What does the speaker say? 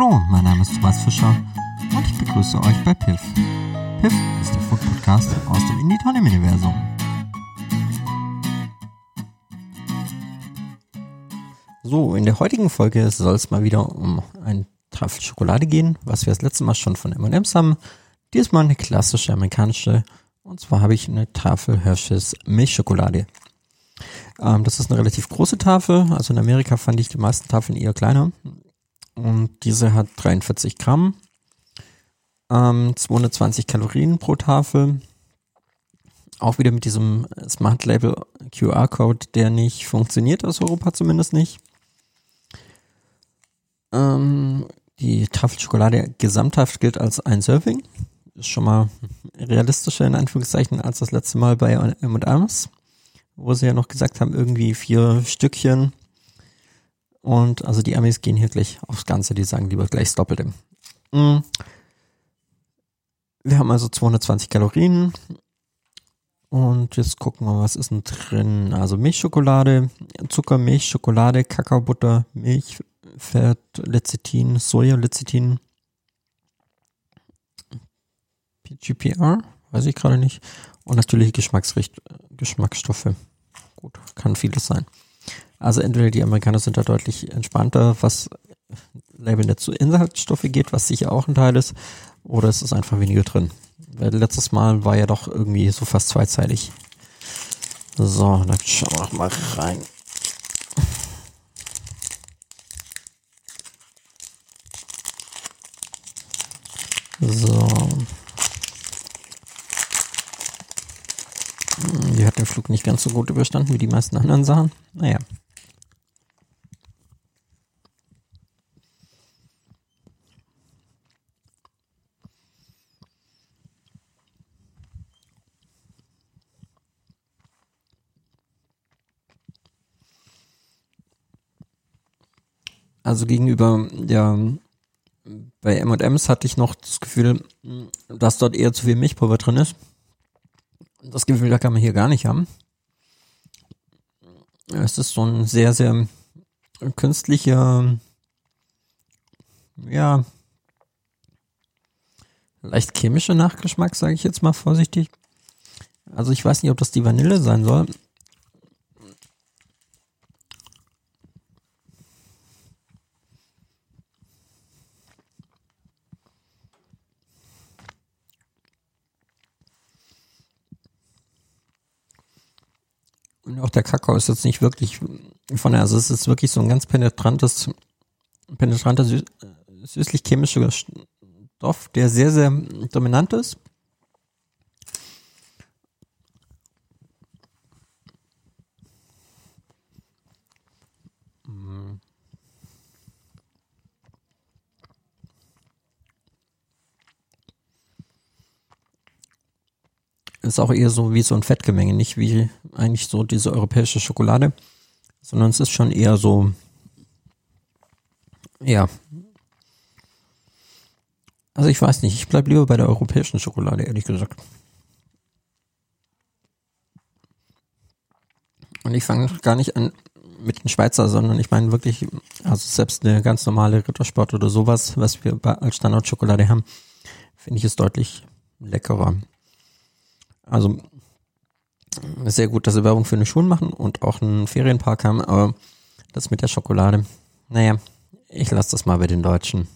Hallo, mein Name ist Thomas Fischer und ich begrüße euch bei Piff. Piff ist der Food Podcast aus dem Indie Tandem Universum. So, in der heutigen Folge soll es mal wieder um ein Tafel Schokolade gehen, was wir das letzte Mal schon von M&M's haben. Diesmal eine klassische amerikanische und zwar habe ich eine Tafel Hershey's Milchschokolade. Ähm, das ist eine relativ große Tafel. Also in Amerika fand ich die meisten Tafeln eher kleiner. Und diese hat 43 Gramm, ähm, 220 Kalorien pro Tafel. Auch wieder mit diesem Smart Label QR-Code, der nicht funktioniert, aus Europa zumindest nicht. Ähm, die Tafel Schokolade gesamthaft gilt als ein Serving. Ist schon mal realistischer in Anführungszeichen als das letzte Mal bei M&M's, wo sie ja noch gesagt haben, irgendwie vier Stückchen und also die Amis gehen hier gleich aufs Ganze, die sagen lieber gleich das Doppelte. Mhm. Wir haben also 220 Kalorien. Und jetzt gucken wir, was ist denn drin? Also Milchschokolade, Zucker, Milch, Schokolade, Kakaobutter, Milch, Fett, Lecithin, Soja, Lecithin, PGPR, weiß ich gerade nicht. Und natürlich Geschmacksricht Geschmacksstoffe. Gut, kann vieles sein. Also entweder die Amerikaner sind da deutlich entspannter, was Label nicht zu Inhaltsstoffe geht, was sicher auch ein Teil ist, oder es ist einfach weniger drin. Weil letztes Mal war ja doch irgendwie so fast zweizeilig. So, dann schauen wir mal rein. So. Hm, die hat den Flug nicht ganz so gut überstanden wie die meisten anderen Sachen. Naja. Also gegenüber der bei M&M's hatte ich noch das Gefühl, dass dort eher zu viel Milchpulver drin ist. Das Gefühl, da kann man hier gar nicht haben. Es ist so ein sehr, sehr künstlicher, ja, leicht chemischer Nachgeschmack, sage ich jetzt mal vorsichtig. Also ich weiß nicht, ob das die Vanille sein soll. Und auch der Kakao ist jetzt nicht wirklich von der, also es ist wirklich so ein ganz penetrantes, penetranter süß, süßlich-chemischer Stoff, der sehr, sehr dominant ist. Ist auch eher so wie so ein Fettgemenge, nicht wie eigentlich so diese europäische Schokolade, sondern es ist schon eher so, ja. Also ich weiß nicht, ich bleib lieber bei der europäischen Schokolade, ehrlich gesagt. Und ich fange gar nicht an mit den Schweizer, sondern ich meine wirklich, also selbst eine ganz normale Rittersport oder sowas, was wir als Standardschokolade haben, finde ich es deutlich leckerer. Also sehr gut, dass sie Werbung für eine Schule machen und auch einen Ferienpark haben, aber das mit der Schokolade, naja, ich lasse das mal bei den Deutschen.